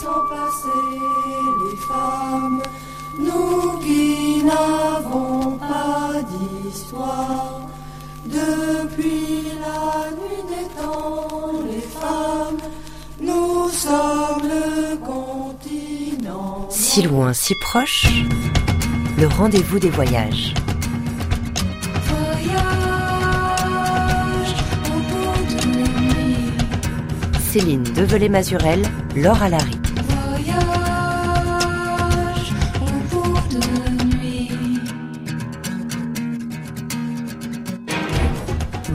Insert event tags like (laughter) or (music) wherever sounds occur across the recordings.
sans passer les femmes, nous qui n'avons pas d'histoire. Depuis la nuit des temps, les femmes, nous sommes le continent. Si loin, si proche, le rendez-vous des voyages. Céline Develay-Mazurel, Laure Alary.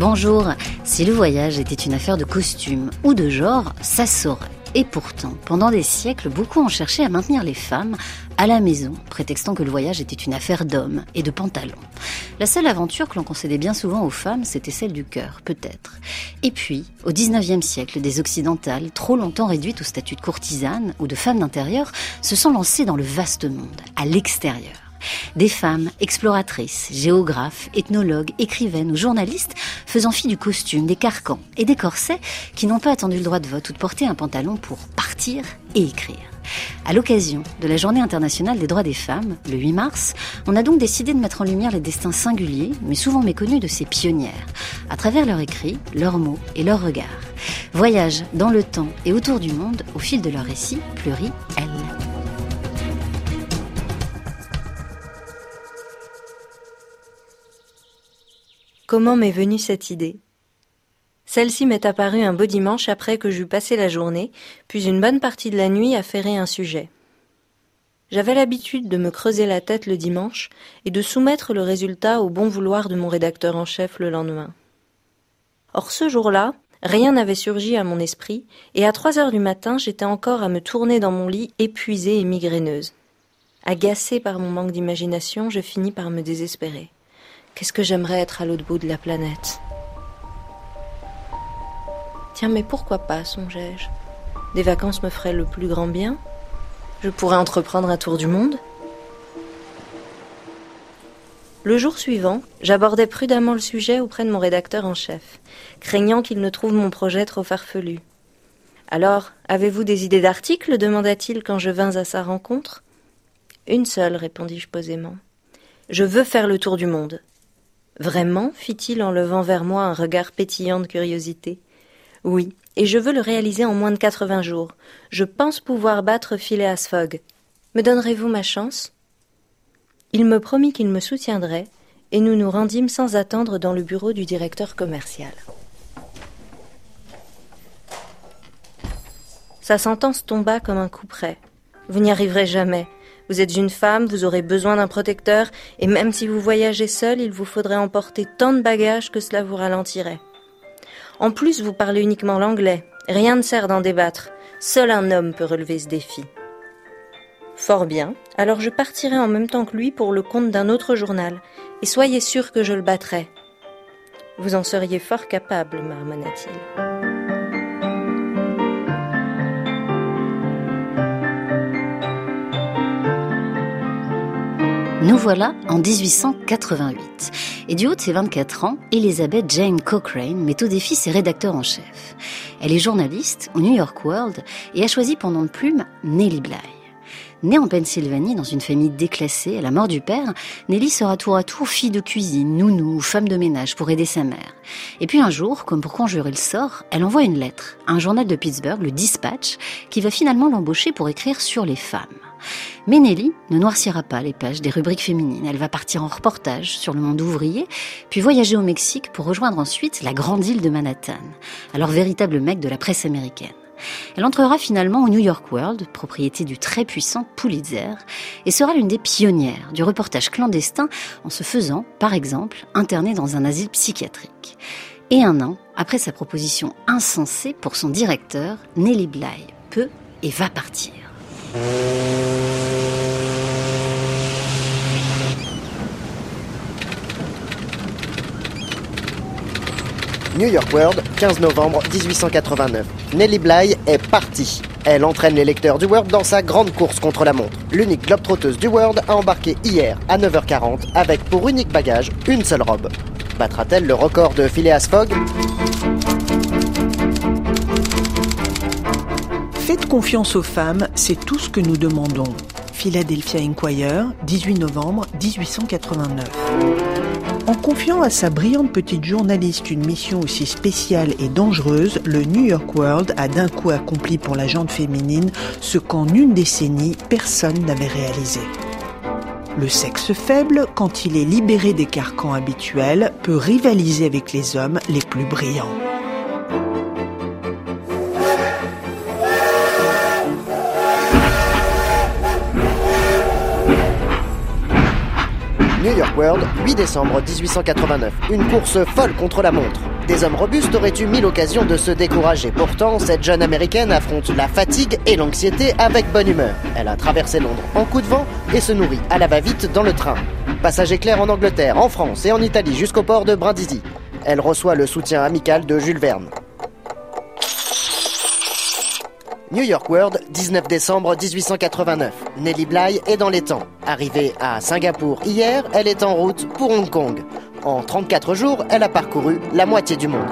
Bonjour, si le voyage était une affaire de costume ou de genre, ça saurait. Et pourtant, pendant des siècles, beaucoup ont cherché à maintenir les femmes à la maison, prétextant que le voyage était une affaire d'hommes et de pantalons. La seule aventure que l'on concédait bien souvent aux femmes, c'était celle du cœur, peut-être. Et puis, au XIXe siècle, des occidentales, trop longtemps réduites au statut de courtisanes ou de femmes d'intérieur, se sont lancées dans le vaste monde, à l'extérieur. Des femmes exploratrices, géographes, ethnologues, écrivaines ou journalistes faisant fi du costume, des carcans et des corsets qui n'ont pas attendu le droit de vote ou de porter un pantalon pour partir et écrire. À l'occasion de la Journée internationale des droits des femmes, le 8 mars, on a donc décidé de mettre en lumière les destins singuliers, mais souvent méconnus de ces pionnières, à travers leurs écrits, leurs mots et leurs regards. Voyage dans le temps et autour du monde au fil de leurs récits pluriels. Comment m'est venue cette idée? Celle-ci m'est apparue un beau dimanche après que j'eus passé la journée, puis une bonne partie de la nuit à ferrer un sujet. J'avais l'habitude de me creuser la tête le dimanche et de soumettre le résultat au bon vouloir de mon rédacteur en chef le lendemain. Or ce jour-là, rien n'avait surgi à mon esprit, et à trois heures du matin j'étais encore à me tourner dans mon lit épuisée et migraineuse. Agacée par mon manque d'imagination, je finis par me désespérer. Qu'est-ce que j'aimerais être à l'autre bout de la planète? Tiens, mais pourquoi pas, songeai-je Des vacances me feraient le plus grand bien Je pourrais entreprendre un tour du monde Le jour suivant, j'abordais prudemment le sujet auprès de mon rédacteur en chef, craignant qu'il ne trouve mon projet trop farfelu. Alors, avez-vous des idées d'articles? demanda-t-il quand je vins à sa rencontre. Une seule, répondis-je posément. Je veux faire le tour du monde. Vraiment fit-il en levant vers moi un regard pétillant de curiosité. Oui, et je veux le réaliser en moins de quatre-vingts jours. Je pense pouvoir battre Phileas Fogg. Me donnerez-vous ma chance? Il me promit qu'il me soutiendrait, et nous nous rendîmes sans attendre dans le bureau du directeur commercial. Sa sentence tomba comme un coup près. Vous n'y arriverez jamais. Vous êtes une femme, vous aurez besoin d'un protecteur, et même si vous voyagez seul, il vous faudrait emporter tant de bagages que cela vous ralentirait. En plus, vous parlez uniquement l'anglais. Rien ne sert d'en débattre. Seul un homme peut relever ce défi. Fort bien, alors je partirai en même temps que lui pour le compte d'un autre journal, et soyez sûr que je le battrai. Vous en seriez fort capable, marmonna-t-il. Nous voilà en 1888. Et du haut de ses 24 ans, Elizabeth Jane Cochrane met au défi ses rédacteurs en chef. Elle est journaliste au New York World et a choisi nom de plume Nellie Bly. Née en Pennsylvanie dans une famille déclassée à la mort du père, Nellie sera tour à tour fille de cuisine, nounou ou femme de ménage pour aider sa mère. Et puis un jour, comme pour conjurer le sort, elle envoie une lettre à un journal de Pittsburgh, le Dispatch, qui va finalement l'embaucher pour écrire sur les femmes. Mais Nelly ne noircira pas les pages des rubriques féminines. Elle va partir en reportage sur le monde ouvrier, puis voyager au Mexique pour rejoindre ensuite la grande île de Manhattan, alors véritable mec de la presse américaine. Elle entrera finalement au New York World, propriété du très puissant Pulitzer, et sera l'une des pionnières du reportage clandestin en se faisant, par exemple, interner dans un asile psychiatrique. Et un an après sa proposition insensée pour son directeur, Nelly Bly peut et va partir. New York World, 15 novembre 1889. Nellie Bly est partie. Elle entraîne les lecteurs du World dans sa grande course contre la montre. L'unique globe-trotteuse du World a embarqué hier à 9h40 avec pour unique bagage une seule robe. Battra-t-elle le record de Phileas Fogg? Faites confiance aux femmes, c'est tout ce que nous demandons. Philadelphia Inquirer, 18 novembre 1889. En confiant à sa brillante petite journaliste une mission aussi spéciale et dangereuse, le New York World a d'un coup accompli pour la gente féminine ce qu'en une décennie personne n'avait réalisé. Le sexe faible, quand il est libéré des carcans habituels, peut rivaliser avec les hommes les plus brillants. World, 8 décembre 1889. Une course folle contre la montre. Des hommes robustes auraient eu mille occasions de se décourager. Pourtant, cette jeune américaine affronte la fatigue et l'anxiété avec bonne humeur. Elle a traversé Londres en coup de vent et se nourrit à la va-vite dans le train. Passage éclair en Angleterre, en France et en Italie jusqu'au port de Brindisi. Elle reçoit le soutien amical de Jules Verne. New York World, 19 décembre 1889. Nellie Bly est dans les temps. Arrivée à Singapour hier, elle est en route pour Hong Kong. En 34 jours, elle a parcouru la moitié du monde.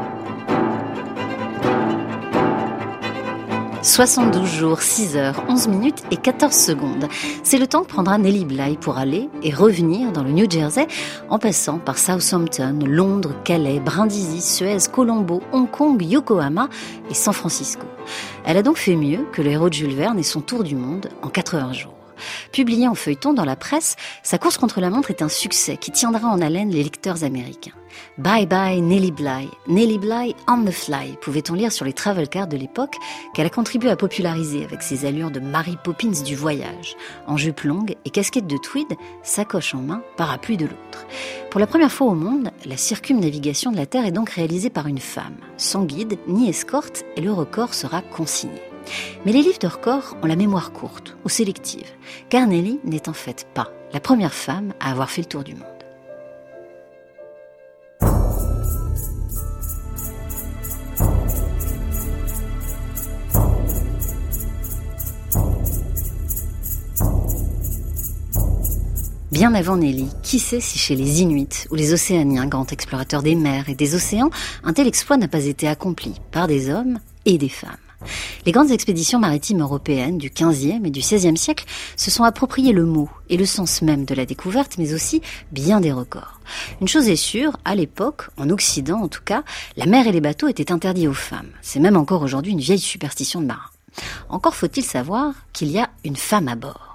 72 jours, 6 heures, 11 minutes et 14 secondes. C'est le temps que prendra Nellie Bly pour aller et revenir dans le New Jersey en passant par Southampton, Londres, Calais, Brindisi, Suez, Colombo, Hong Kong, Yokohama et San Francisco. Elle a donc fait mieux que le héros de Jules Verne et son tour du monde en 80 jours. Publié en feuilleton dans la presse, sa course contre la montre est un succès qui tiendra en haleine les lecteurs américains. Bye bye Nellie Bly, Nellie Bly on the fly, pouvait-on lire sur les travel cards de l'époque qu'elle a contribué à populariser avec ses allures de Mary Poppins du voyage, en jupe longue et casquette de tweed, sacoche en main, parapluie de l'autre. Pour la première fois au monde, la circumnavigation de la Terre est donc réalisée par une femme, sans guide ni escorte, et le record sera consigné. Mais les livres de records ont la mémoire courte ou sélective, car Nelly n'est en fait pas la première femme à avoir fait le tour du monde. Bien avant Nelly, qui sait si chez les Inuits ou les Océaniens, grands explorateurs des mers et des océans, un tel exploit n'a pas été accompli par des hommes et des femmes. Les grandes expéditions maritimes européennes du XVe et du XVIe siècle se sont appropriées le mot et le sens même de la découverte, mais aussi bien des records. Une chose est sûre, à l'époque, en Occident en tout cas, la mer et les bateaux étaient interdits aux femmes. C'est même encore aujourd'hui une vieille superstition de marin. Encore faut-il savoir qu'il y a une femme à bord.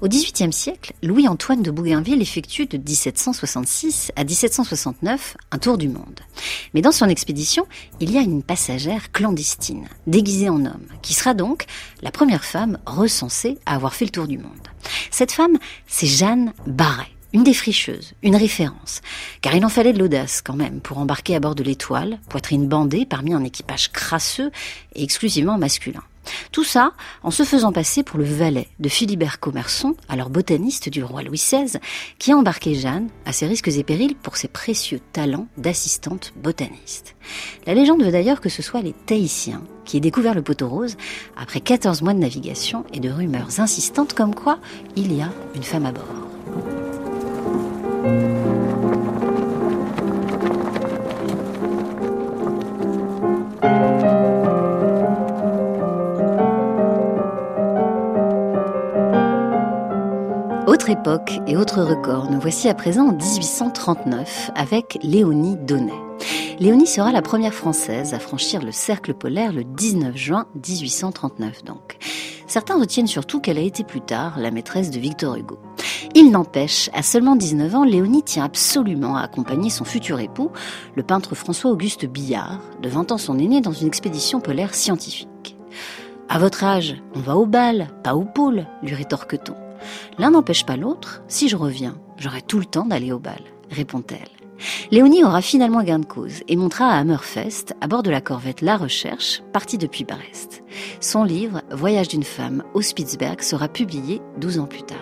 Au XVIIIe siècle, Louis-Antoine de Bougainville effectue de 1766 à 1769 un tour du monde. Mais dans son expédition, il y a une passagère clandestine, déguisée en homme, qui sera donc la première femme recensée à avoir fait le tour du monde. Cette femme, c'est Jeanne Barret une défricheuse, une référence, car il en fallait de l'audace quand même pour embarquer à bord de l'étoile, poitrine bandée parmi un équipage crasseux et exclusivement masculin. Tout ça en se faisant passer pour le valet de Philibert Commerson, alors botaniste du roi Louis XVI, qui a embarqué Jeanne, à ses risques et périls, pour ses précieux talents d'assistante botaniste. La légende veut d'ailleurs que ce soit les Tahitiens qui aient découvert le poteau rose après 14 mois de navigation et de rumeurs insistantes comme quoi il y a une femme à bord. Autre époque et autre record, nous voici à présent en 1839 avec Léonie Donnet. Léonie sera la première française à franchir le cercle polaire le 19 juin 1839 donc. Certains retiennent surtout qu'elle a été plus tard la maîtresse de Victor Hugo. Il n'empêche, à seulement 19 ans, Léonie tient absolument à accompagner son futur époux, le peintre François-Auguste Billard, de 20 ans son aîné, dans une expédition polaire scientifique. À votre âge, on va au bal, pas au pôle, lui rétorque-t-on. L'un n'empêche pas l'autre. Si je reviens, j'aurai tout le temps d'aller au bal, répond-elle. Léonie aura finalement gain de cause et montera à Hammerfest, à bord de la corvette La Recherche, partie depuis Brest. Son livre, Voyage d'une femme au Spitzberg, sera publié 12 ans plus tard.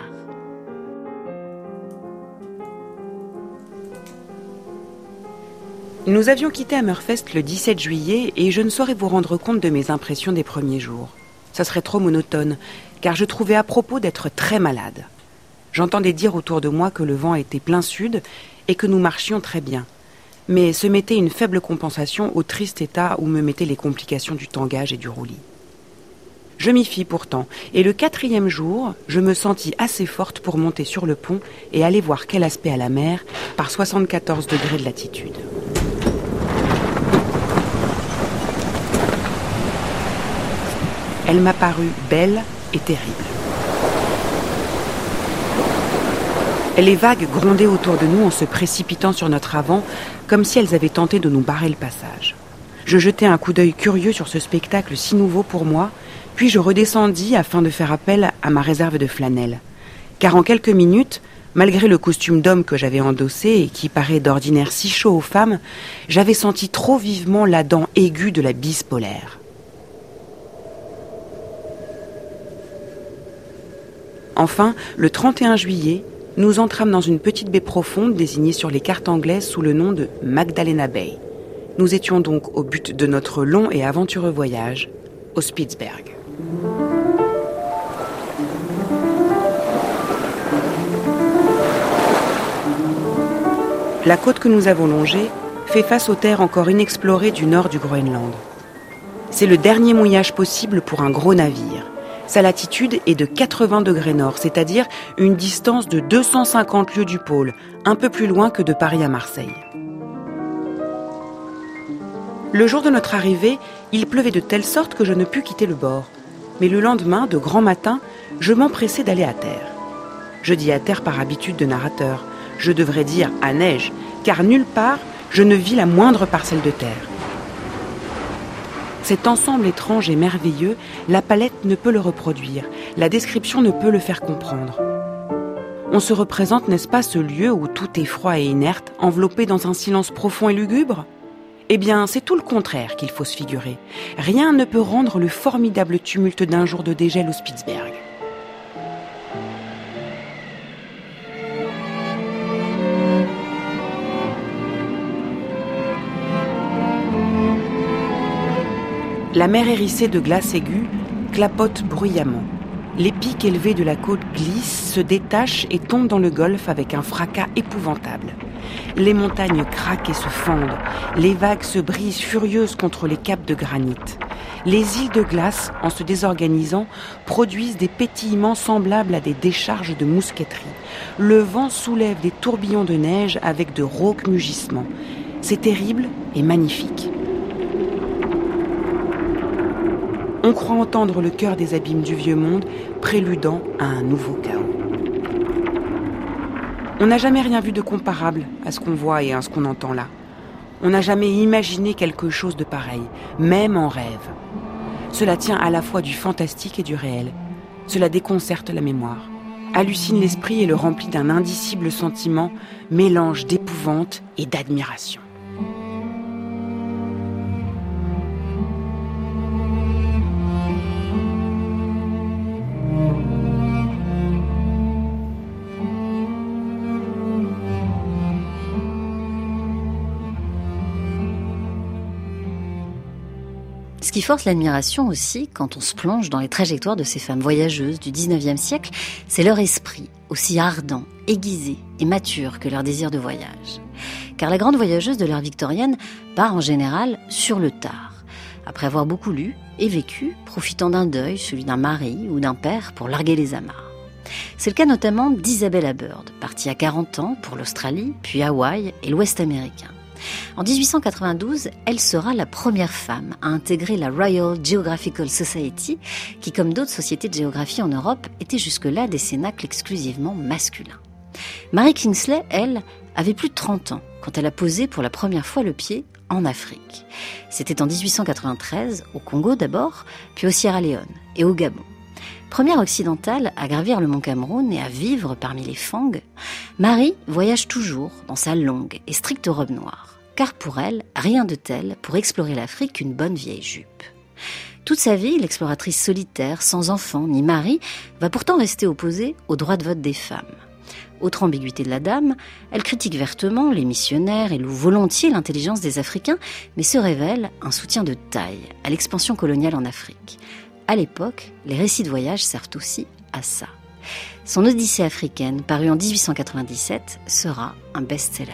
Nous avions quitté Hammerfest le 17 juillet et je ne saurais vous rendre compte de mes impressions des premiers jours. Ça serait trop monotone, car je trouvais à propos d'être très malade. J'entendais dire autour de moi que le vent était plein sud et que nous marchions très bien. Mais ce mettait une faible compensation au triste état où me mettaient les complications du tangage et du roulis. Je m'y fis pourtant, et le quatrième jour, je me sentis assez forte pour monter sur le pont et aller voir quel aspect à la mer par 74 degrés de latitude. Elle m'apparut belle et terrible. Les vagues grondaient autour de nous en se précipitant sur notre avant, comme si elles avaient tenté de nous barrer le passage. Je jetai un coup d'œil curieux sur ce spectacle si nouveau pour moi, puis je redescendis afin de faire appel à ma réserve de flanelle. Car en quelques minutes, malgré le costume d'homme que j'avais endossé et qui paraît d'ordinaire si chaud aux femmes, j'avais senti trop vivement la dent aiguë de la bise polaire. Enfin, le 31 juillet, nous entrâmes dans une petite baie profonde désignée sur les cartes anglaises sous le nom de Magdalena Bay. Nous étions donc au but de notre long et aventureux voyage, au Spitzberg. La côte que nous avons longée fait face aux terres encore inexplorées du nord du Groenland. C'est le dernier mouillage possible pour un gros navire. Sa latitude est de 80 degrés nord, c'est-à-dire une distance de 250 lieues du pôle, un peu plus loin que de Paris à Marseille. Le jour de notre arrivée, il pleuvait de telle sorte que je ne pus quitter le bord. Mais le lendemain, de grand matin, je m'empressai d'aller à terre. Je dis à terre par habitude de narrateur. Je devrais dire à neige, car nulle part je ne vis la moindre parcelle de terre. Cet ensemble étrange et merveilleux, la palette ne peut le reproduire, la description ne peut le faire comprendre. On se représente, n'est-ce pas, ce lieu où tout est froid et inerte, enveloppé dans un silence profond et lugubre? Eh bien, c'est tout le contraire qu'il faut se figurer. Rien ne peut rendre le formidable tumulte d'un jour de dégel au Spitzberg. La mer hérissée de glace aiguë clapote bruyamment. Les pics élevés de la côte glissent, se détachent et tombent dans le golfe avec un fracas épouvantable. Les montagnes craquent et se fendent. Les vagues se brisent furieuses contre les caps de granit. Les îles de glace, en se désorganisant, produisent des pétillements semblables à des décharges de mousqueterie. Le vent soulève des tourbillons de neige avec de rauques mugissements. C'est terrible et magnifique. On croit entendre le cœur des abîmes du vieux monde préludant à un nouveau chaos. On n'a jamais rien vu de comparable à ce qu'on voit et à ce qu'on entend là. On n'a jamais imaginé quelque chose de pareil, même en rêve. Cela tient à la fois du fantastique et du réel. Cela déconcerte la mémoire, hallucine l'esprit et le remplit d'un indicible sentiment, mélange d'épouvante et d'admiration. Qui force l'admiration aussi, quand on se plonge dans les trajectoires de ces femmes voyageuses du 19e siècle, c'est leur esprit, aussi ardent, aiguisé et mature que leur désir de voyage. Car la grande voyageuse de l'ère victorienne part en général sur le tard, après avoir beaucoup lu et vécu, profitant d'un deuil, celui d'un mari ou d'un père, pour larguer les amarres. C'est le cas notamment d'Isabella Bird, partie à 40 ans pour l'Australie, puis Hawaï et l'Ouest américain. En 1892, elle sera la première femme à intégrer la Royal Geographical Society, qui, comme d'autres sociétés de géographie en Europe, était jusque-là des cénacles exclusivement masculins. Marie Kingsley, elle, avait plus de 30 ans quand elle a posé pour la première fois le pied en Afrique. C'était en 1893, au Congo d'abord, puis au Sierra Leone et au Gabon. Première occidentale à gravir le mont Cameroun et à vivre parmi les Fang, Marie voyage toujours dans sa longue et stricte robe noire, car pour elle, rien de tel pour explorer l'Afrique qu'une bonne vieille jupe. Toute sa vie, l'exploratrice solitaire, sans enfant ni mari, va pourtant rester opposée au droit de vote des femmes. Autre ambiguïté de la dame, elle critique vertement les missionnaires et loue volontiers l'intelligence des Africains, mais se révèle un soutien de taille à l'expansion coloniale en Afrique. À l'époque, les récits de voyage servent aussi à ça. Son Odyssée africaine, paru en 1897, sera un best-seller.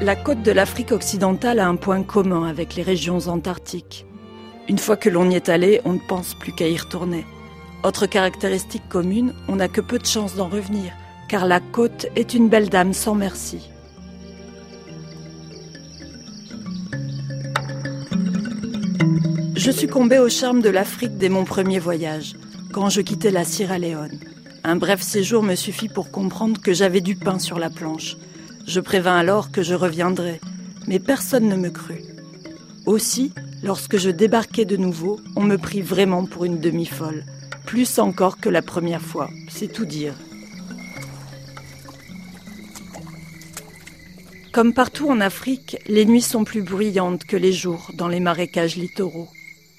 La côte de l'Afrique occidentale a un point commun avec les régions antarctiques. Une fois que l'on y est allé, on ne pense plus qu'à y retourner. Autre caractéristique commune, on n'a que peu de chance d'en revenir, car la côte est une belle dame sans merci. Je succombais au charme de l'Afrique dès mon premier voyage, quand je quittais la Sierra Leone. Un bref séjour me suffit pour comprendre que j'avais du pain sur la planche. Je prévins alors que je reviendrais, mais personne ne me crut. Aussi, lorsque je débarquai de nouveau, on me prit vraiment pour une demi-folle, plus encore que la première fois, c'est tout dire. Comme partout en Afrique, les nuits sont plus bruyantes que les jours dans les marécages littoraux.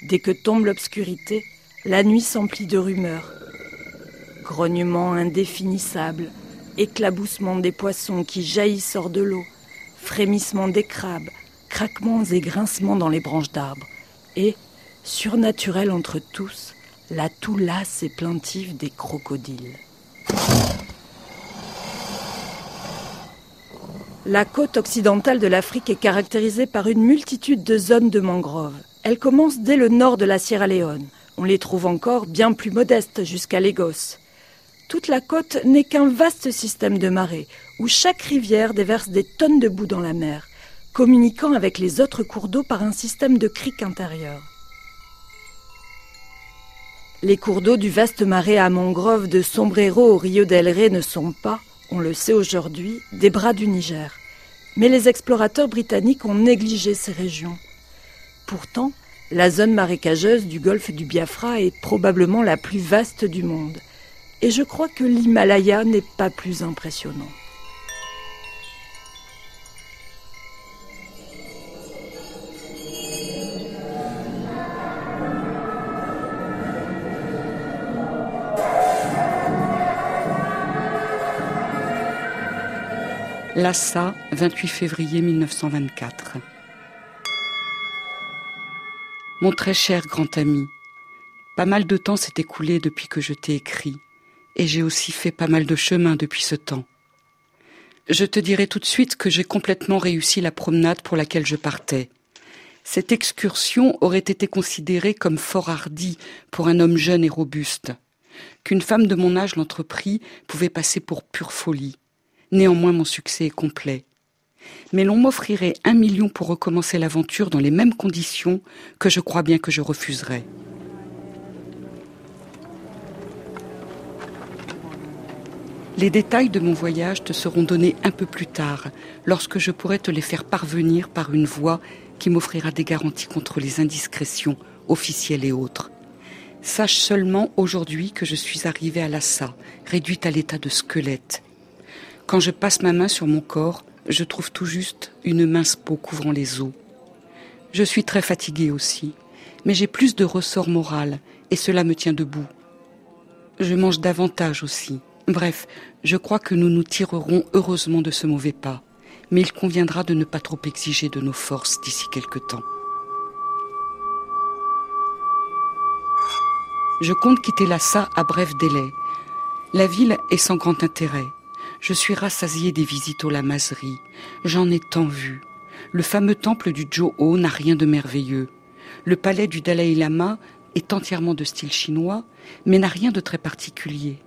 Dès que tombe l'obscurité, la nuit s'emplit de rumeurs. Grognements indéfinissables, éclaboussement des poissons qui jaillissent hors de l'eau, frémissement des crabes, craquements et grincements dans les branches d'arbres, et, surnaturel entre tous, la toux lasse et plaintive des crocodiles. La côte occidentale de l'Afrique est caractérisée par une multitude de zones de mangroves. Elle commence dès le nord de la Sierra Leone. On les trouve encore bien plus modestes jusqu'à Lagos. Toute la côte n'est qu'un vaste système de marées, où chaque rivière déverse des tonnes de boue dans la mer, communiquant avec les autres cours d'eau par un système de criques intérieures. Les cours d'eau du vaste marais à mangrove de Sombrero au Rio del Rey ne sont pas, on le sait aujourd'hui, des bras du Niger. Mais les explorateurs britanniques ont négligé ces régions. Pourtant, la zone marécageuse du golfe du Biafra est probablement la plus vaste du monde. Et je crois que l'Himalaya n'est pas plus impressionnant. Lhasa, 28 février 1924. Mon très cher grand ami, pas mal de temps s'est écoulé depuis que je t'ai écrit, et j'ai aussi fait pas mal de chemin depuis ce temps. Je te dirai tout de suite que j'ai complètement réussi la promenade pour laquelle je partais. Cette excursion aurait été considérée comme fort hardie pour un homme jeune et robuste. Qu'une femme de mon âge l'entreprit pouvait passer pour pure folie. Néanmoins, mon succès est complet. Mais l'on m'offrirait un million pour recommencer l'aventure dans les mêmes conditions que je crois bien que je refuserais. Les détails de mon voyage te seront donnés un peu plus tard, lorsque je pourrai te les faire parvenir par une voix qui m'offrira des garanties contre les indiscrétions officielles et autres. Sache seulement aujourd'hui que je suis arrivée à Lassa, réduite à l'état de squelette, quand je passe ma main sur mon corps, je trouve tout juste une mince peau couvrant les os. Je suis très fatiguée aussi, mais j'ai plus de ressort moral et cela me tient debout. Je mange davantage aussi. Bref, je crois que nous nous tirerons heureusement de ce mauvais pas, mais il conviendra de ne pas trop exiger de nos forces d'ici quelque temps. Je compte quitter Lassa à bref délai. La ville est sans grand intérêt. Je suis rassasié des visites aux lamaseries. J'en ai tant vu. Le fameux temple du Joho n'a rien de merveilleux. Le palais du Dalai Lama est entièrement de style chinois, mais n'a rien de très particulier.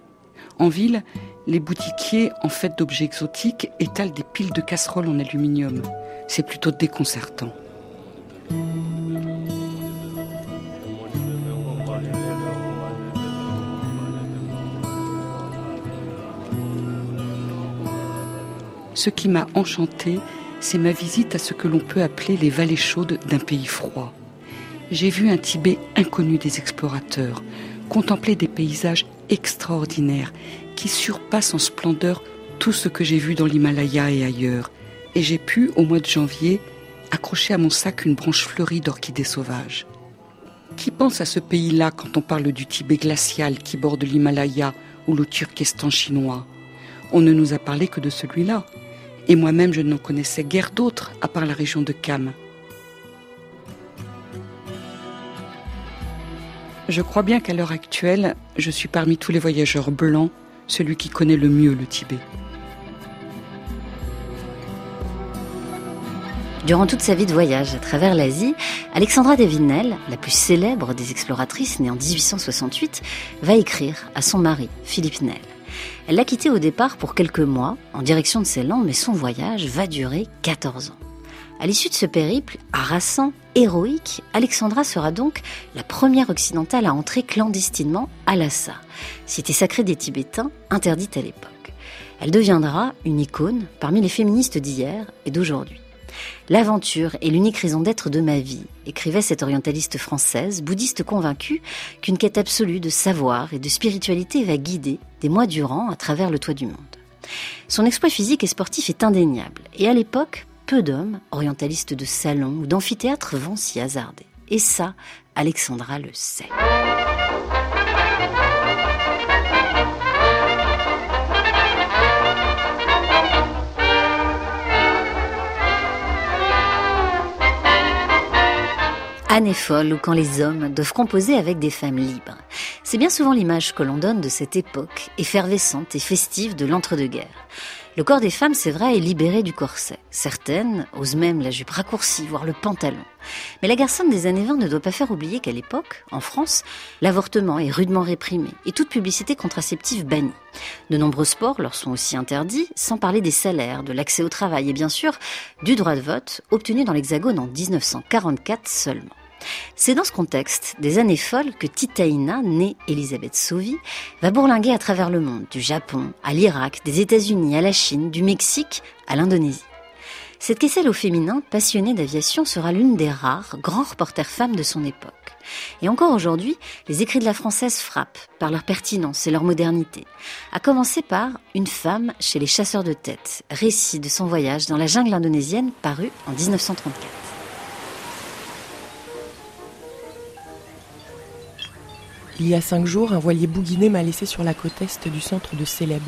En ville, les boutiquiers, en fait d'objets exotiques, étalent des piles de casseroles en aluminium. C'est plutôt déconcertant. Ce qui m'a enchanté, c'est ma visite à ce que l'on peut appeler les vallées chaudes d'un pays froid. J'ai vu un Tibet inconnu des explorateurs, contempler des paysages extraordinaires qui surpassent en splendeur tout ce que j'ai vu dans l'Himalaya et ailleurs. Et j'ai pu, au mois de janvier, accrocher à mon sac une branche fleurie d'orchidées sauvages. Qui pense à ce pays-là quand on parle du Tibet glacial qui borde l'Himalaya ou le Turkestan chinois? On ne nous a parlé que de celui-là et moi-même je n'en connaissais guère d'autres à part la région de Kham. Je crois bien qu'à l'heure actuelle, je suis parmi tous les voyageurs blancs celui qui connaît le mieux le Tibet. Durant toute sa vie de voyage à travers l'Asie, Alexandra Devinel, la plus célèbre des exploratrices née en 1868, va écrire à son mari, Philippe Nel. Elle l'a quitté au départ pour quelques mois, en direction de Ceylan, mais son voyage va durer 14 ans. À l'issue de ce périple harassant, héroïque, Alexandra sera donc la première occidentale à entrer clandestinement à Lhasa, cité sacrée des Tibétains, interdite à l'époque. Elle deviendra une icône parmi les féministes d'hier et d'aujourd'hui. L'aventure est l'unique raison d'être de ma vie, écrivait cette orientaliste française, bouddhiste convaincue qu'une quête absolue de savoir et de spiritualité va guider des mois durant à travers le toit du monde. Son exploit physique et sportif est indéniable, et à l'époque, peu d'hommes, orientalistes de salon ou d'amphithéâtre, vont s'y hasarder. Et ça, Alexandra le sait. Anne folle ou quand les hommes doivent composer avec des femmes libres. C'est bien souvent l'image que l'on donne de cette époque effervescente et festive de l'entre-deux-guerres. Le corps des femmes, c'est vrai, est libéré du corset. Certaines osent même la jupe raccourcie, voire le pantalon. Mais la garçonne des années 20 ne doit pas faire oublier qu'à l'époque, en France, l'avortement est rudement réprimé et toute publicité contraceptive bannie. De nombreux sports leur sont aussi interdits, sans parler des salaires, de l'accès au travail et bien sûr du droit de vote, obtenu dans l'Hexagone en 1944 seulement. C'est dans ce contexte des années folles que Titaïna, née Elisabeth Sauvy, va bourlinguer à travers le monde, du Japon à l'Irak, des États-Unis à la Chine, du Mexique à l'Indonésie. Cette caisselle au féminin, passionnée d'aviation, sera l'une des rares grands reporters femmes de son époque. Et encore aujourd'hui, les écrits de la française frappent par leur pertinence et leur modernité. À commencer par Une femme chez les chasseurs de tête, récit de son voyage dans la jungle indonésienne paru en 1934. Il y a cinq jours, un voilier bouguiné m'a laissé sur la côte est du centre de Célèbes.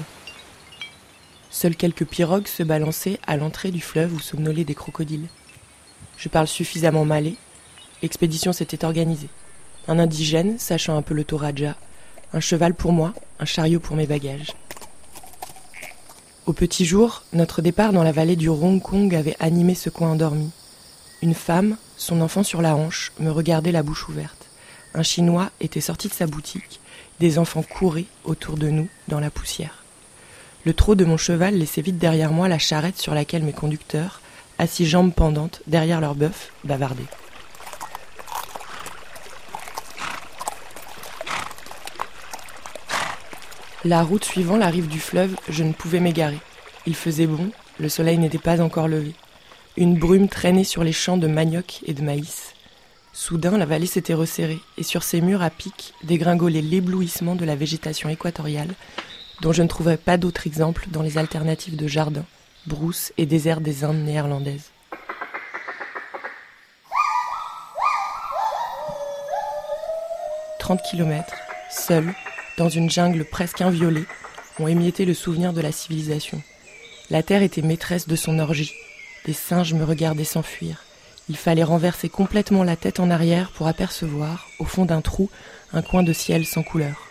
Seuls quelques pirogues se balançaient à l'entrée du fleuve où somnolaient des crocodiles. Je parle suffisamment malais. L'expédition s'était organisée. Un indigène, sachant un peu le Toraja, un cheval pour moi, un chariot pour mes bagages. Au petit jour, notre départ dans la vallée du Hong Kong avait animé ce coin endormi. Une femme, son enfant sur la hanche, me regardait la bouche ouverte. Un Chinois était sorti de sa boutique. Des enfants couraient autour de nous dans la poussière. Le trot de mon cheval laissait vite derrière moi la charrette sur laquelle mes conducteurs, assis jambes pendantes derrière leur bœuf, bavardaient. La route suivant la rive du fleuve, je ne pouvais m'égarer. Il faisait bon, le soleil n'était pas encore levé. Une brume traînait sur les champs de manioc et de maïs. Soudain, la vallée s'était resserrée, et sur ses murs à pic dégringolait l'éblouissement de la végétation équatoriale, dont je ne trouverais pas d'autre exemple dans les alternatives de jardins, brousses et déserts des Indes néerlandaises. Trente kilomètres, seuls, dans une jungle presque inviolée, ont émietté le souvenir de la civilisation. La terre était maîtresse de son orgie. Des singes me regardaient s'enfuir. Il fallait renverser complètement la tête en arrière pour apercevoir, au fond d'un trou, un coin de ciel sans couleur.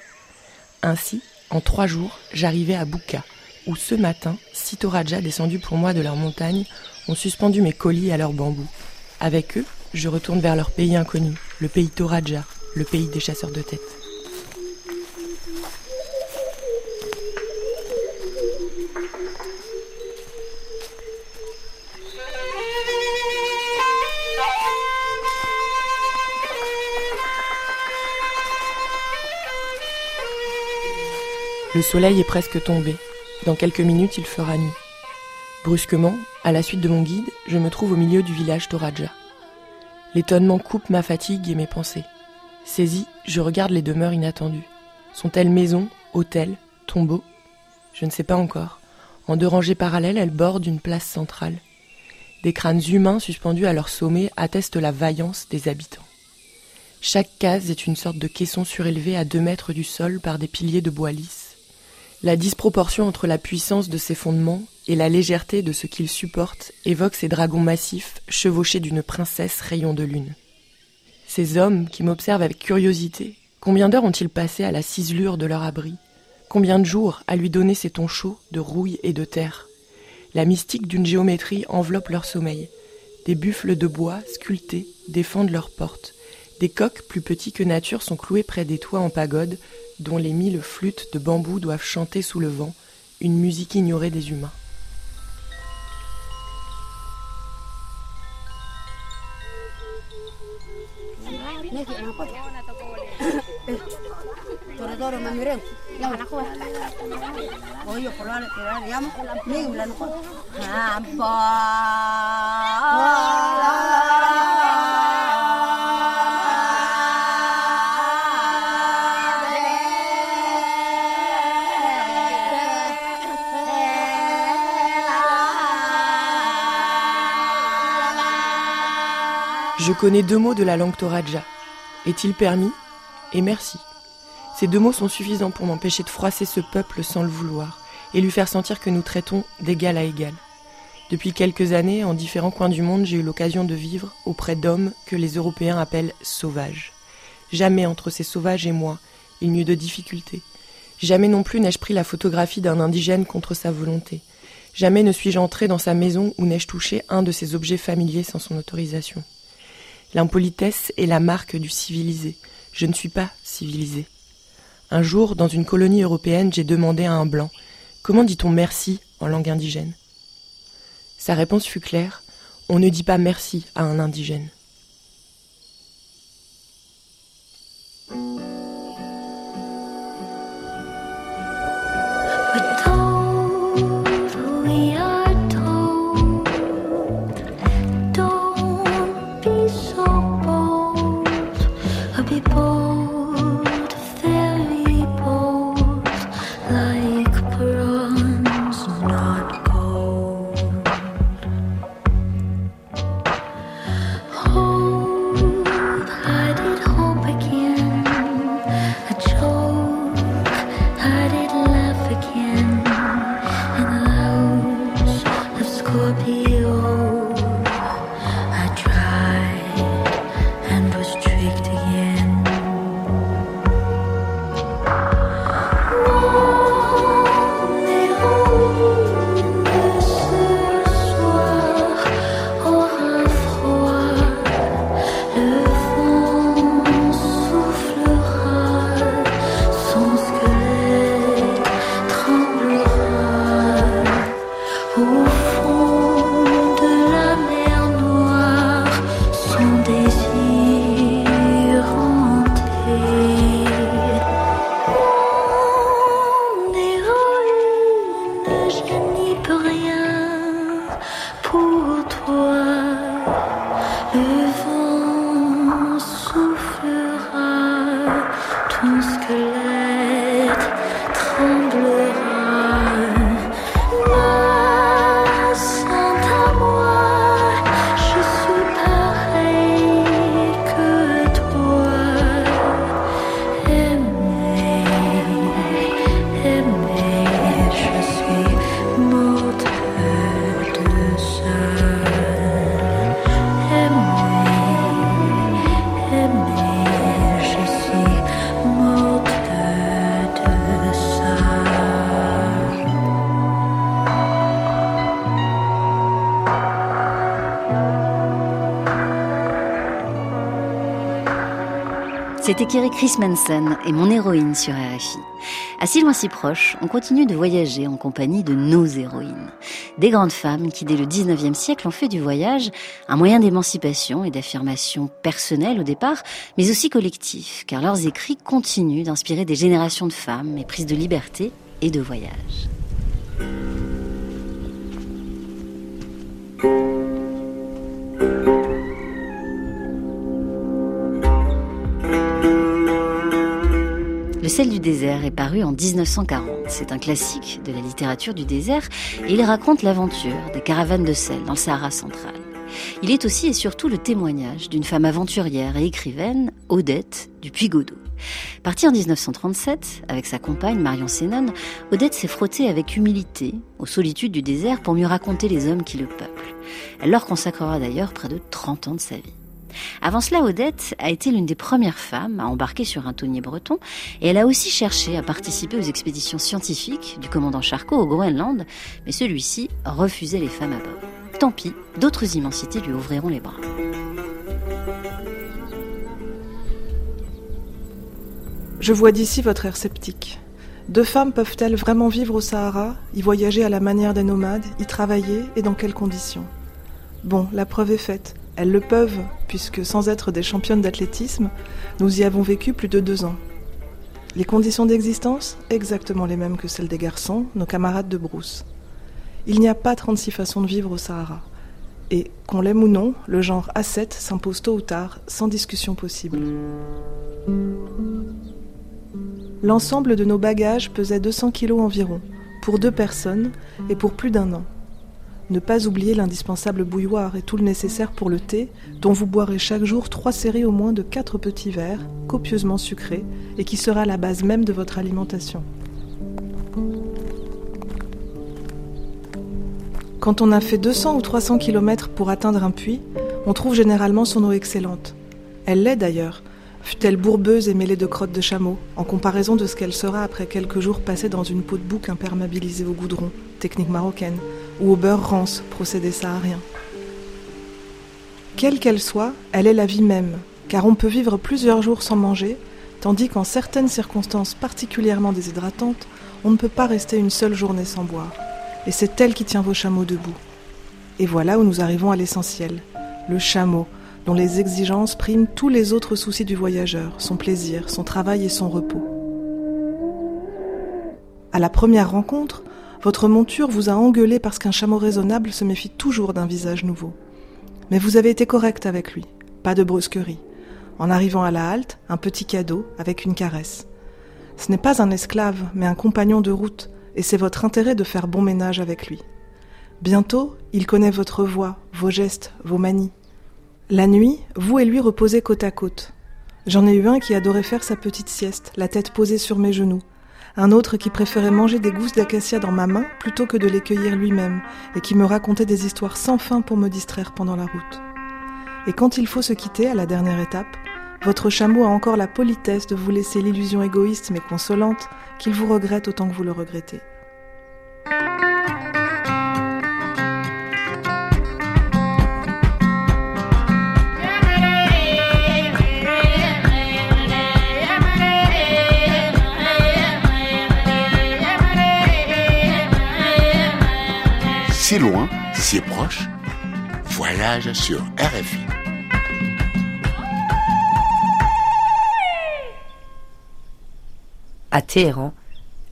Ainsi, en trois jours, j'arrivais à Buka, où ce matin, six Toraja descendus pour moi de leur montagne ont suspendu mes colis à leurs bambous. Avec eux, je retourne vers leur pays inconnu, le pays Toraja, le pays des chasseurs de tête. Le soleil est presque tombé. Dans quelques minutes, il fera nuit. Brusquement, à la suite de mon guide, je me trouve au milieu du village Toraja. L'étonnement coupe ma fatigue et mes pensées. Saisi, je regarde les demeures inattendues. Sont-elles maisons, hôtels, tombeaux? Je ne sais pas encore. En deux rangées parallèles, elles bordent une place centrale. Des crânes humains suspendus à leur sommet attestent la vaillance des habitants. Chaque case est une sorte de caisson surélevé à deux mètres du sol par des piliers de bois lisse. La disproportion entre la puissance de ses fondements et la légèreté de ce qu'il supporte évoque ces dragons massifs chevauchés d'une princesse rayon de lune. Ces hommes qui m'observent avec curiosité, combien d'heures ont-ils passé à la ciselure de leur abri? Combien de jours à lui donner ces tons chauds de rouille et de terre? La mystique d'une géométrie enveloppe leur sommeil. Des buffles de bois, sculptés, défendent leurs portes. Des coqs plus petits que nature sont cloués près des toits en pagode, dont les mille flûtes de bambou doivent chanter sous le vent, une musique ignorée des humains. (laughs) Je connais deux mots de la langue Toraja. Est-il permis? Et merci. Ces deux mots sont suffisants pour m'empêcher de froisser ce peuple sans le vouloir et lui faire sentir que nous traitons d'égal à égal. Depuis quelques années, en différents coins du monde, j'ai eu l'occasion de vivre auprès d'hommes que les Européens appellent sauvages. Jamais entre ces sauvages et moi, il n'y eut de difficulté. Jamais non plus n'ai-je pris la photographie d'un indigène contre sa volonté. Jamais ne suis-je entré dans sa maison ou n'ai-je touché un de ses objets familiers sans son autorisation. L'impolitesse est la marque du civilisé. Je ne suis pas civilisé. Un jour, dans une colonie européenne, j'ai demandé à un blanc Comment dit-on merci en langue indigène? Sa réponse fut claire On ne dit pas merci à un indigène. C'était Kerry Chris Manson et mon héroïne sur RFI. À si loin si proche, on continue de voyager en compagnie de nos héroïnes. Des grandes femmes qui, dès le 19e siècle, ont fait du voyage un moyen d'émancipation et d'affirmation personnelle au départ, mais aussi collectif, car leurs écrits continuent d'inspirer des générations de femmes éprises de liberté et de voyage. Sel du désert est paru en 1940. C'est un classique de la littérature du désert et il raconte l'aventure des caravanes de sel dans le Sahara central. Il est aussi et surtout le témoignage d'une femme aventurière et écrivaine, Odette du Puy-Godot. Partie en 1937, avec sa compagne Marion Sénon, Odette s'est frottée avec humilité aux solitudes du désert pour mieux raconter les hommes qui le peuplent. Elle leur consacrera d'ailleurs près de 30 ans de sa vie. Avant cela, Odette a été l'une des premières femmes à embarquer sur un tonnier breton et elle a aussi cherché à participer aux expéditions scientifiques du commandant Charcot au Groenland, mais celui-ci refusait les femmes à bord. Tant pis, d'autres immensités lui ouvriront les bras. Je vois d'ici votre air sceptique. Deux femmes peuvent-elles vraiment vivre au Sahara, y voyager à la manière des nomades, y travailler et dans quelles conditions? Bon, la preuve est faite. Elles le peuvent, puisque sans être des championnes d'athlétisme, nous y avons vécu plus de deux ans. Les conditions d'existence Exactement les mêmes que celles des garçons, nos camarades de brousse. Il n'y a pas 36 façons de vivre au Sahara. Et, qu'on l'aime ou non, le genre A7 s'impose tôt ou tard, sans discussion possible. L'ensemble de nos bagages pesait 200 kilos environ, pour deux personnes et pour plus d'un an. Ne pas oublier l'indispensable bouilloire et tout le nécessaire pour le thé, dont vous boirez chaque jour trois séries au moins de quatre petits verres, copieusement sucrés, et qui sera la base même de votre alimentation. Quand on a fait 200 ou 300 km pour atteindre un puits, on trouve généralement son eau excellente. Elle l'est d'ailleurs, Fut-elle bourbeuse et mêlée de crottes de chameau, en comparaison de ce qu'elle sera après quelques jours passés dans une peau de bouc imperméabilisée au goudron, technique marocaine, ou au beurre rance, procédé saharien Quelle qu'elle soit, elle est la vie même, car on peut vivre plusieurs jours sans manger, tandis qu'en certaines circonstances particulièrement déshydratantes, on ne peut pas rester une seule journée sans boire. Et c'est elle qui tient vos chameaux debout. Et voilà où nous arrivons à l'essentiel, le chameau, dont les exigences priment tous les autres soucis du voyageur, son plaisir, son travail et son repos. À la première rencontre, votre monture vous a engueulé parce qu'un chameau raisonnable se méfie toujours d'un visage nouveau. Mais vous avez été correct avec lui, pas de brusquerie. En arrivant à la halte, un petit cadeau avec une caresse. Ce n'est pas un esclave, mais un compagnon de route, et c'est votre intérêt de faire bon ménage avec lui. Bientôt, il connaît votre voix, vos gestes, vos manies. La nuit, vous et lui reposez côte à côte. J'en ai eu un qui adorait faire sa petite sieste, la tête posée sur mes genoux. Un autre qui préférait manger des gousses d'acacia dans ma main plutôt que de les cueillir lui-même, et qui me racontait des histoires sans fin pour me distraire pendant la route. Et quand il faut se quitter à la dernière étape, votre chameau a encore la politesse de vous laisser l'illusion égoïste mais consolante qu'il vous regrette autant que vous le regrettez. Si loin, si proche, voyage sur RFI. À Téhéran,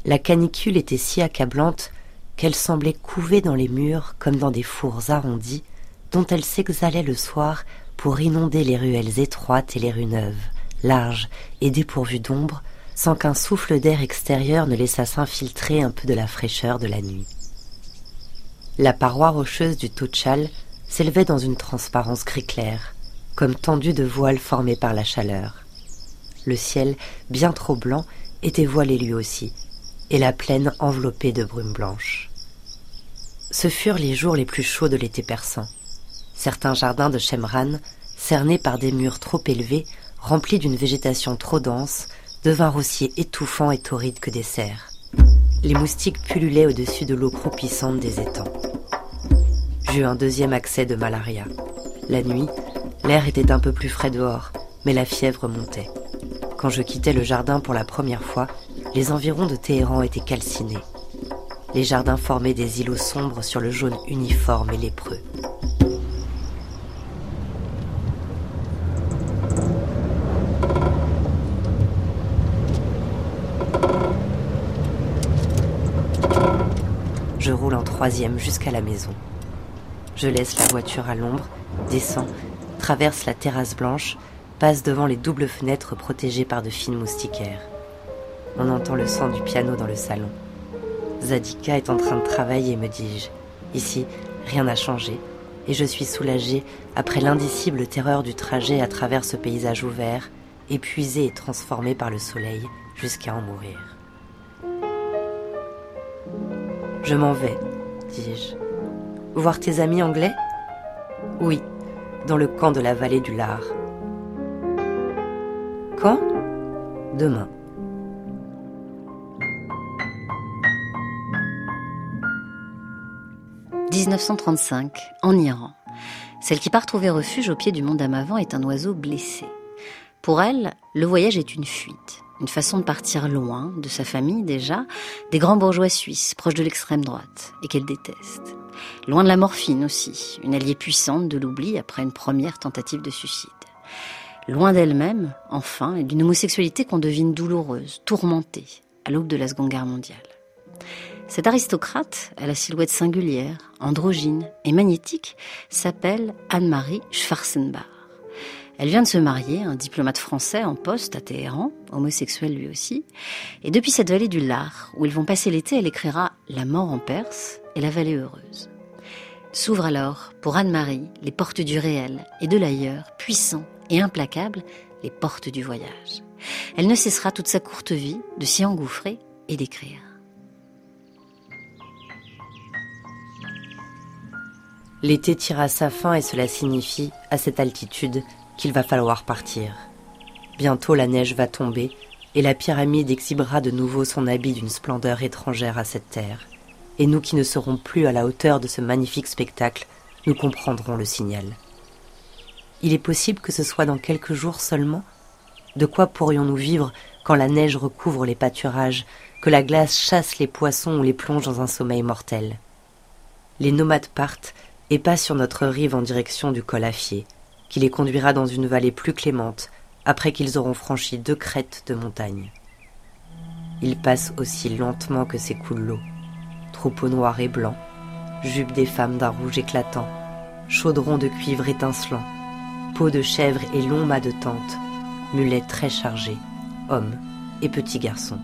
la canicule était si accablante qu'elle semblait couver dans les murs comme dans des fours arrondis dont elle s'exhalait le soir pour inonder les ruelles étroites et les rues neuves, larges et dépourvues d'ombre, sans qu'un souffle d'air extérieur ne laissât s'infiltrer un peu de la fraîcheur de la nuit. La paroi rocheuse du Tochal s'élevait dans une transparence gris clair, comme tendue de voiles formées par la chaleur. Le ciel, bien trop blanc, était voilé lui aussi, et la plaine enveloppée de brume blanche. Ce furent les jours les plus chauds de l'été persan. Certains jardins de Shemran, cernés par des murs trop élevés, remplis d'une végétation trop dense, devinrent aussi étouffants et torrides que des cerfs. Les moustiques pullulaient au-dessus de l'eau croupissante des étangs. J'eus un deuxième accès de malaria. La nuit, l'air était un peu plus frais dehors, mais la fièvre montait. Quand je quittais le jardin pour la première fois, les environs de Téhéran étaient calcinés. Les jardins formaient des îlots sombres sur le jaune uniforme et lépreux. Je roule en jusqu'à la maison. Je laisse la voiture à l'ombre, descends, traverse la terrasse blanche, passe devant les doubles fenêtres protégées par de fines moustiquaires. On entend le son du piano dans le salon. Zadika est en train de travailler, me dis-je. Ici, rien n'a changé, et je suis soulagée après l'indicible terreur du trajet à travers ce paysage ouvert, épuisé et transformé par le soleil jusqu'à en mourir. Je m'en vais, dis-je. Voir tes amis anglais? Oui, dans le camp de la vallée du Lard. Quand? Demain. 1935, en Iran. Celle qui part trouver refuge au pied du mont Damavand est un oiseau blessé. Pour elle, le voyage est une fuite, une façon de partir loin de sa famille déjà, des grands bourgeois suisses proches de l'extrême droite et qu'elle déteste. Loin de la morphine aussi, une alliée puissante de l'oubli après une première tentative de suicide. Loin d'elle-même, enfin, et d'une homosexualité qu'on devine douloureuse, tourmentée, à l'aube de la Seconde Guerre mondiale. Cette aristocrate, à la silhouette singulière, androgyne et magnétique, s'appelle Anne-Marie Schwarzenbach. Elle vient de se marier, un diplomate français en poste à Téhéran, homosexuel lui aussi. Et depuis cette vallée du Lar, où ils vont passer l'été, elle écrira La mort en Perse et La vallée heureuse. S'ouvrent alors, pour Anne-Marie, les portes du réel et de l'ailleurs, puissants et implacables, les portes du voyage. Elle ne cessera toute sa courte vie de s'y engouffrer et d'écrire. L'été tire à sa fin et cela signifie, à cette altitude, qu'il va falloir partir. Bientôt la neige va tomber et la pyramide exhibera de nouveau son habit d'une splendeur étrangère à cette terre. Et nous qui ne serons plus à la hauteur de ce magnifique spectacle, nous comprendrons le signal. Il est possible que ce soit dans quelques jours seulement? De quoi pourrions-nous vivre quand la neige recouvre les pâturages, que la glace chasse les poissons ou les plonge dans un sommeil mortel? Les nomades partent et passent sur notre rive en direction du col Affier qui les conduira dans une vallée plus clémente après qu'ils auront franchi deux crêtes de montagne. Ils passent aussi lentement que s'écoule l'eau, troupeaux noirs et blancs, jupes des femmes d'un rouge éclatant, chaudrons de cuivre étincelant, peaux de chèvre et longs mâts de tente, mulets très chargés, hommes et petits garçons.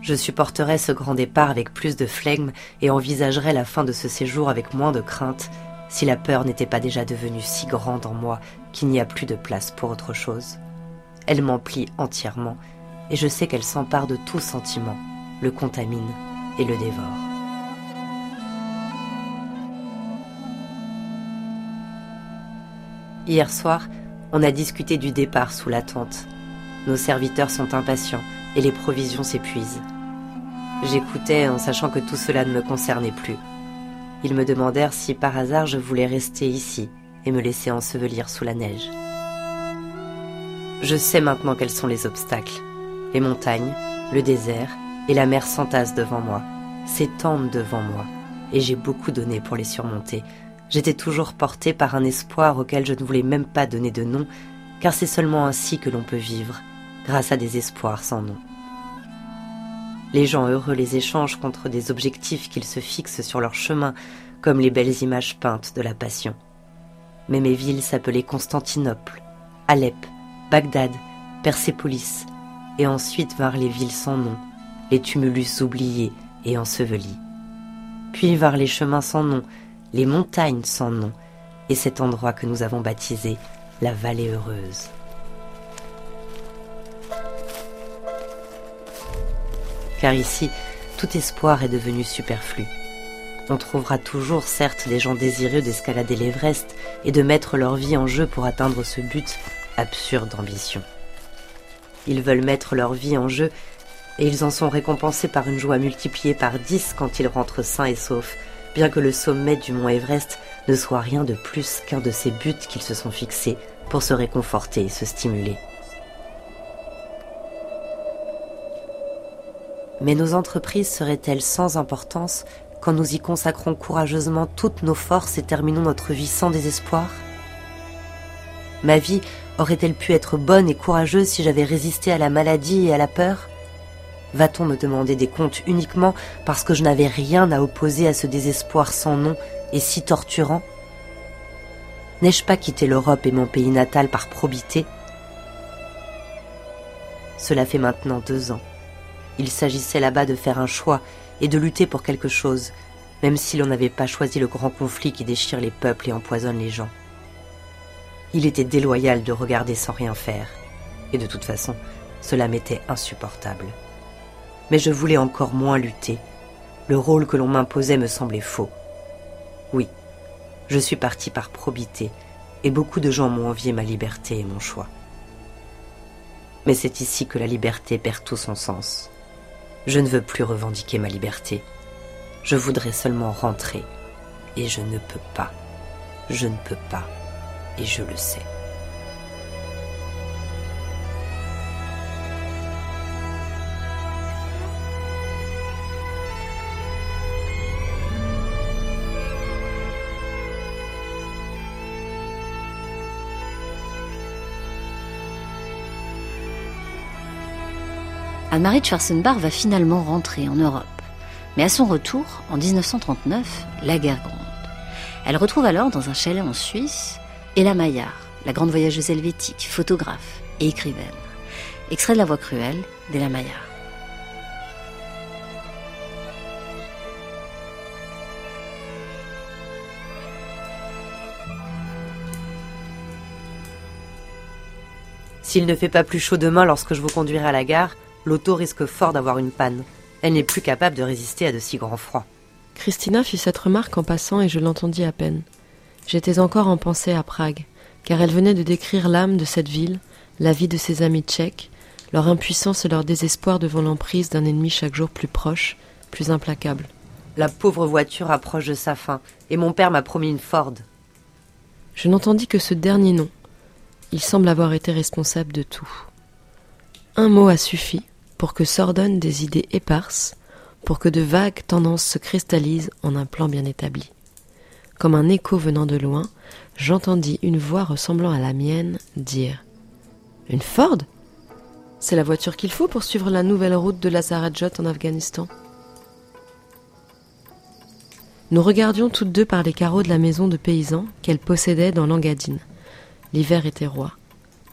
Je supporterai ce grand départ avec plus de flegme et envisagerai la fin de ce séjour avec moins de crainte si la peur n'était pas déjà devenue si grande en moi qu'il n'y a plus de place pour autre chose. Elle m'emplit entièrement, et je sais qu'elle s'empare de tout sentiment, le contamine et le dévore. Hier soir, on a discuté du départ sous la tente. Nos serviteurs sont impatients et les provisions s'épuisent. J'écoutais en sachant que tout cela ne me concernait plus. Ils me demandèrent si par hasard je voulais rester ici et me laisser ensevelir sous la neige. Je sais maintenant quels sont les obstacles. Les montagnes, le désert et la mer s'entassent devant moi, s'étendent devant moi, et j'ai beaucoup donné pour les surmonter. J'étais toujours porté par un espoir auquel je ne voulais même pas donner de nom, car c'est seulement ainsi que l'on peut vivre, grâce à des espoirs sans nom. Les gens heureux les échangent contre des objectifs qu'ils se fixent sur leur chemin, comme les belles images peintes de la passion. Mais mes villes s'appelaient Constantinople, Alep, Bagdad, Persépolis, et ensuite vinrent les villes sans nom, les tumulus oubliés et ensevelis. Puis vinrent les chemins sans nom, les montagnes sans nom, et cet endroit que nous avons baptisé la vallée heureuse. Car ici, tout espoir est devenu superflu. On trouvera toujours certes des gens désireux d'escalader l'Everest et de mettre leur vie en jeu pour atteindre ce but absurde d'ambition. Ils veulent mettre leur vie en jeu et ils en sont récompensés par une joie multipliée par dix quand ils rentrent sains et saufs, bien que le sommet du mont Everest ne soit rien de plus qu'un de ces buts qu'ils se sont fixés pour se réconforter et se stimuler. Mais nos entreprises seraient-elles sans importance quand nous y consacrons courageusement toutes nos forces et terminons notre vie sans désespoir? Ma vie aurait-elle pu être bonne et courageuse si j'avais résisté à la maladie et à la peur? Va-t-on me demander des comptes uniquement parce que je n'avais rien à opposer à ce désespoir sans nom et si torturant? N'ai-je pas quitté l'Europe et mon pays natal par probité? Cela fait maintenant deux ans. Il s'agissait là-bas de faire un choix et de lutter pour quelque chose, même si l'on n'avait pas choisi le grand conflit qui déchire les peuples et empoisonne les gens. Il était déloyal de regarder sans rien faire, et de toute façon, cela m'était insupportable. Mais je voulais encore moins lutter. Le rôle que l'on m'imposait me semblait faux. Oui, je suis parti par probité, et beaucoup de gens m'ont envié ma liberté et mon choix. Mais c'est ici que la liberté perd tout son sens. Je ne veux plus revendiquer ma liberté. Je voudrais seulement rentrer. Et je ne peux pas. Je ne peux pas. Et je le sais. Anne-Marie de Schwarzenbach va finalement rentrer en Europe. Mais à son retour, en 1939, la guerre gronde. Elle retrouve alors dans un chalet en Suisse Ella Maillard, la grande voyageuse helvétique, photographe et écrivaine. Extrait de La Voix cruelle d'Ella Maillard. S'il ne fait pas plus chaud demain lorsque je vous conduirai à la gare, l'auto risque fort d'avoir une panne. Elle n'est plus capable de résister à de si grands froids. Christina fit cette remarque en passant et je l'entendis à peine. J'étais encore en pensée à Prague, car elle venait de décrire l'âme de cette ville, la vie de ses amis tchèques, leur impuissance et leur désespoir devant l'emprise d'un ennemi chaque jour plus proche, plus implacable. La pauvre voiture approche de sa fin, et mon père m'a promis une Ford. Je n'entendis que ce dernier nom. Il semble avoir été responsable de tout. Un mot a suffi pour que s'ordonnent des idées éparses, pour que de vagues tendances se cristallisent en un plan bien établi. Comme un écho venant de loin, j'entendis une voix ressemblant à la mienne dire Une Ford? C'est la voiture qu'il faut pour suivre la nouvelle route de Lazarajot en Afghanistan. Nous regardions toutes deux par les carreaux de la maison de paysans qu'elle possédait dans l'Engadine. L'hiver était roi.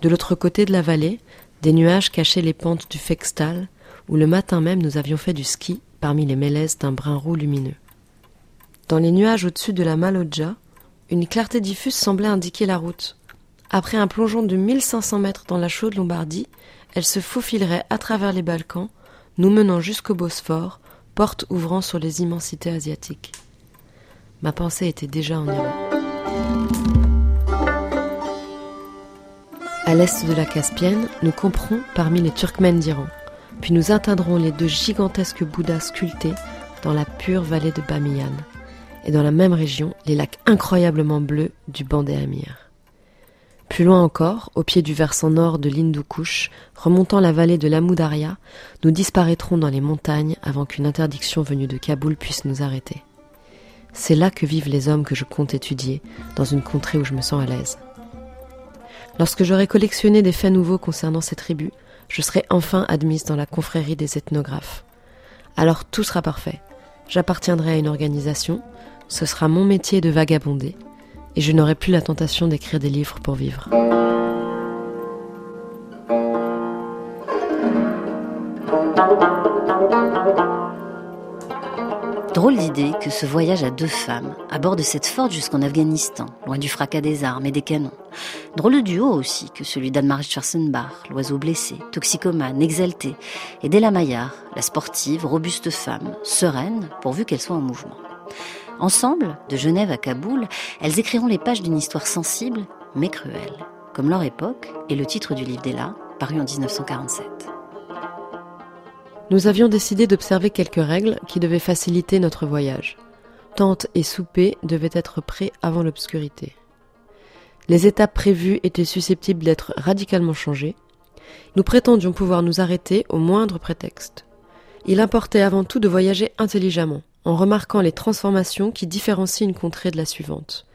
De l'autre côté de la vallée, des nuages cachaient les pentes du Fextal, où le matin même nous avions fait du ski parmi les mélèzes d'un brun roux lumineux. Dans les nuages au-dessus de la Malodja, une clarté diffuse semblait indiquer la route. Après un plongeon de 1500 mètres dans la chaude Lombardie, elle se faufilerait à travers les Balkans, nous menant jusqu'au Bosphore, porte ouvrant sur les immensités asiatiques. Ma pensée était déjà en Iran. À l'est de la Caspienne, nous camperons parmi les Turkmènes d'Iran, puis nous atteindrons les deux gigantesques Bouddhas sculptés dans la pure vallée de Bamiyan, et dans la même région, les lacs incroyablement bleus du Bandé Amir. Plus loin encore, au pied du versant nord de l'Hindu Kush, remontant la vallée de l'Amoudaria, nous disparaîtrons dans les montagnes avant qu'une interdiction venue de Kaboul puisse nous arrêter. C'est là que vivent les hommes que je compte étudier, dans une contrée où je me sens à l'aise. Lorsque j'aurai collectionné des faits nouveaux concernant ces tribus, je serai enfin admise dans la confrérie des ethnographes. Alors tout sera parfait. J'appartiendrai à une organisation, ce sera mon métier de vagabonder, et je n'aurai plus la tentation d'écrire des livres pour vivre. Drôle d'idée que ce voyage à deux femmes, à bord de cette Ford jusqu'en Afghanistan, loin du fracas des armes et des canons. Drôle de duo aussi que celui d'Anne-Marie Schwarzenbach, l'oiseau blessé, toxicomane, exalté, et d'Ella Maillard, la sportive, robuste femme, sereine, pourvu qu'elle soit en mouvement. Ensemble, de Genève à Kaboul, elles écriront les pages d'une histoire sensible, mais cruelle, comme leur époque et le titre du livre d'Ella, paru en 1947. Nous avions décidé d'observer quelques règles qui devaient faciliter notre voyage. Tente et souper devaient être prêts avant l'obscurité. Les étapes prévues étaient susceptibles d'être radicalement changées. Nous prétendions pouvoir nous arrêter au moindre prétexte. Il importait avant tout de voyager intelligemment, en remarquant les transformations qui différencient une contrée de la suivante.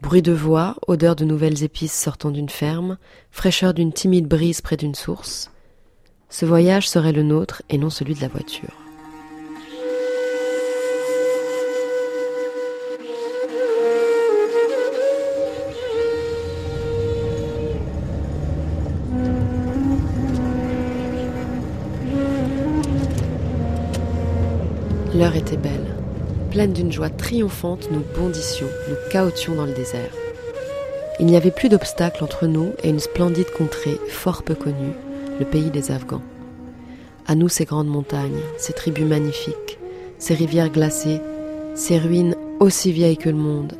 Bruit de voix, odeur de nouvelles épices sortant d'une ferme, fraîcheur d'une timide brise près d'une source. Ce voyage serait le nôtre et non celui de la voiture. L'heure était belle. Pleine d'une joie triomphante, nous bondissions, nous cahotions dans le désert. Il n'y avait plus d'obstacles entre nous et une splendide contrée fort peu connue, le pays des Afghans. À nous ces grandes montagnes, ces tribus magnifiques, ces rivières glacées, ces ruines aussi vieilles que le monde,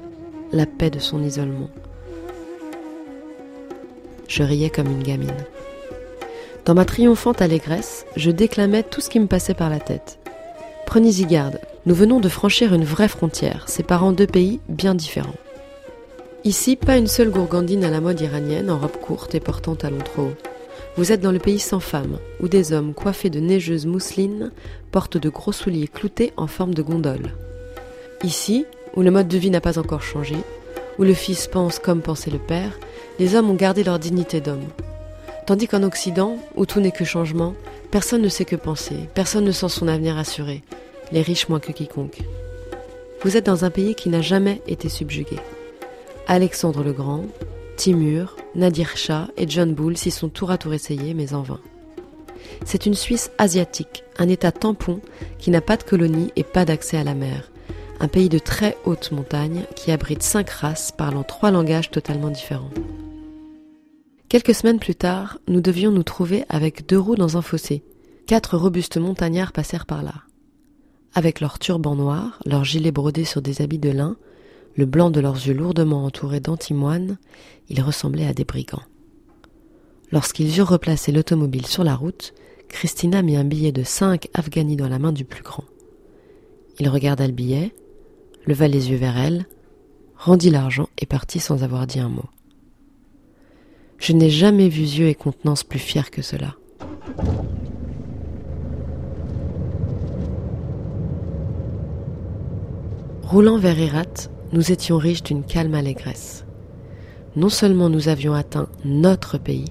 la paix de son isolement. Je riais comme une gamine. Dans ma triomphante allégresse, je déclamais tout ce qui me passait par la tête. Prenez-y garde, Nous venons de franchir une vraie frontière, séparant deux pays bien différents. Ici, pas une seule gourgandine à la mode iranienne en robe courte et portant talons trop hauts. Vous êtes dans le pays sans femmes, où des hommes coiffés de neigeuses mousselines portent de gros souliers cloutés en forme de gondole. Ici, où le mode de vie n'a pas encore changé, où le fils pense comme pensait le père, les hommes ont gardé leur dignité d'homme. Tandis qu'en Occident, où tout n'est que changement, personne ne sait que penser, personne ne sent son avenir assuré, les riches moins que quiconque. Vous êtes dans un pays qui n'a jamais été subjugué. Alexandre le Grand, Timur, Nadir Shah et John Bull s'y sont tour à tour essayés, mais en vain. C'est une Suisse asiatique, un État tampon qui n'a pas de colonie et pas d'accès à la mer. Un pays de très haute montagne qui abrite cinq races parlant trois langages totalement différents. Quelques semaines plus tard, nous devions nous trouver avec deux roues dans un fossé. Quatre robustes montagnards passèrent par là. Avec leurs turbans noirs, leurs gilets brodés sur des habits de lin, le blanc de leurs yeux lourdement entourés d'antimoine, ils ressemblaient à des brigands. Lorsqu'ils eurent replacé l'automobile sur la route, Christina mit un billet de cinq Afghanis dans la main du plus grand. Il regarda le billet, leva les yeux vers elle, rendit l'argent et partit sans avoir dit un mot. Je n'ai jamais vu yeux et contenance plus fiers que cela. Roulant vers nous étions riches d'une calme allégresse. Non seulement nous avions atteint notre pays,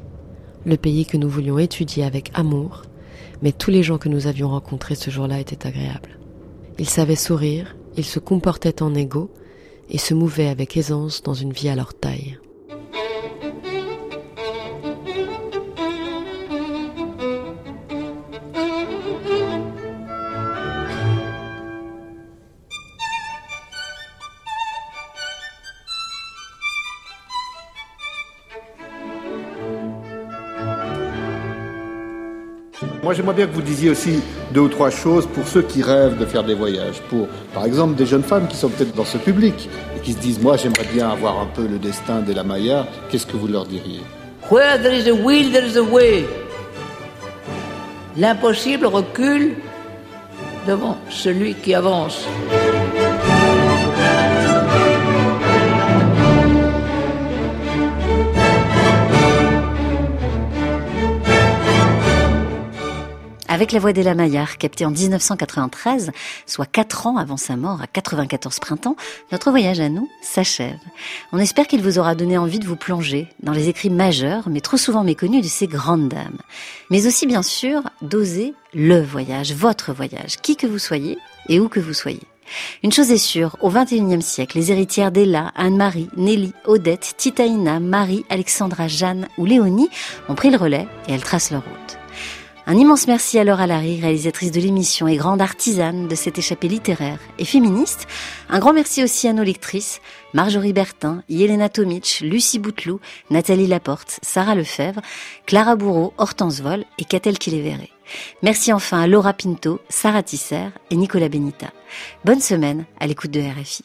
le pays que nous voulions étudier avec amour, mais tous les gens que nous avions rencontrés ce jour-là étaient agréables. Ils savaient sourire, ils se comportaient en égaux et se mouvaient avec aisance dans une vie à leur taille. Moi, j'aimerais bien que vous disiez aussi deux ou trois choses pour ceux qui rêvent de faire des voyages. Pour, par exemple, des jeunes femmes qui sont peut-être dans ce public et qui se disent Moi, j'aimerais bien avoir un peu le destin de la Maya. Qu'est-ce que vous leur diriez? Where there is a will, there is a way. L'impossible recule devant celui qui avance. Avec la voix d'Ella Maillard, captée en 1993, soit 4 ans avant sa mort à 94 printemps, notre voyage à nous s'achève. On espère qu'il vous aura donné envie de vous plonger dans les écrits majeurs, mais trop souvent méconnus de ces grandes dames. Mais aussi, bien sûr, d'oser le voyage, votre voyage, qui que vous soyez et où que vous soyez. Une chose est sûre, au XXIe siècle, les héritières d'Ella, Anne-Marie, Nelly, Odette, Titaïna, Marie, Alexandra, Jeanne ou Léonie ont pris le relais et elles tracent leur route. Un immense merci à Laura Larry, réalisatrice de l'émission et grande artisane de cette échappée littéraire et féministe. Un grand merci aussi à nos lectrices, Marjorie Bertin, Yelena Tomic, Lucie Bouteloup, Nathalie Laporte, Sarah Lefebvre, Clara Bourreau, Hortense Vol et Catel Kiléveré. Merci enfin à Laura Pinto, Sarah Tisser et Nicolas Benita. Bonne semaine à l'écoute de RFI.